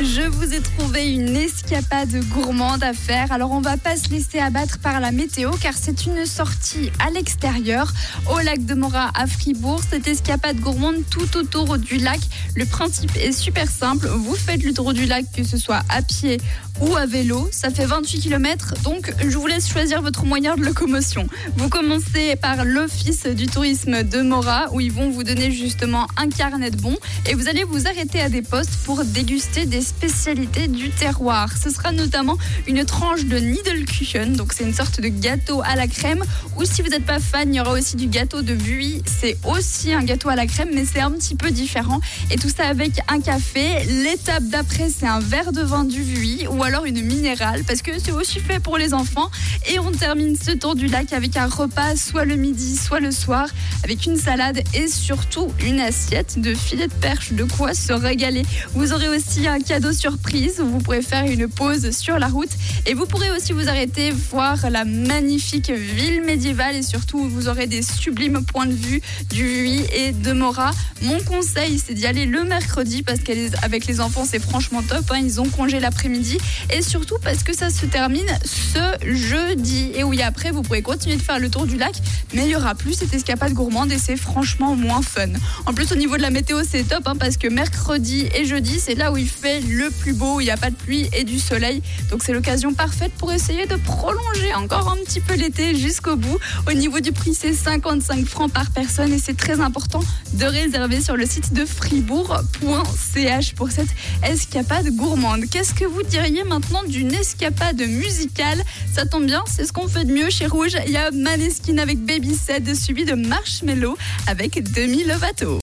Je vous ai trouvé une escapade gourmande à faire. Alors on va pas se laisser abattre par la météo car c'est une sortie à l'extérieur au lac de Mora à Fribourg. Cette escapade gourmande tout autour du lac. Le principe est super simple. Vous faites le tour du lac que ce soit à pied ou à vélo. Ça fait 28 km donc je vous laisse choisir votre moyen de locomotion. Vous commencez par l'office du tourisme de Mora où ils vont vous donner justement un carnet de bons et vous allez vous arrêter à des postes pour déguster des spécialités du terroir. Ce sera notamment une tranche de Niederkuchen, donc c'est une sorte de gâteau à la crème. Ou si vous n'êtes pas fan, il y aura aussi du gâteau de Vuy. C'est aussi un gâteau à la crème, mais c'est un petit peu différent. Et tout ça avec un café. L'étape d'après, c'est un verre de vin du Vuy ou alors une minérale, parce que c'est aussi fait pour les enfants. Et on termine ce tour du lac avec un repas, soit le midi, soit le soir, avec une salade et surtout une assiette de filet de perche, de quoi se régaler. Vous aurez aussi un cadeau cadeau surprise vous pourrez faire une pause sur la route et vous pourrez aussi vous arrêter voir la magnifique ville médiévale et surtout vous aurez des sublimes points de vue du Huy et de Mora. Mon conseil c'est d'y aller le mercredi parce qu'avec les enfants c'est franchement top, hein. ils ont congé l'après-midi et surtout parce que ça se termine ce jeudi et oui après vous pourrez continuer de faire le tour du lac mais il y aura plus cette escapade gourmande et c'est franchement moins fun. En plus au niveau de la météo c'est top hein, parce que mercredi et jeudi c'est là où il fait le plus beau, il n'y a pas de pluie et du soleil. Donc c'est l'occasion parfaite pour essayer de prolonger encore un petit peu l'été jusqu'au bout. Au niveau du prix, c'est 55 francs par personne et c'est très important de réserver sur le site de fribourg.ch pour cette escapade gourmande. Qu'est-ce que vous diriez maintenant d'une escapade musicale? Ça tombe bien, c'est ce qu'on fait de mieux chez Rouge. Il y a Maneskin avec Baby Set suivi de Marshmello avec Demi Lovato.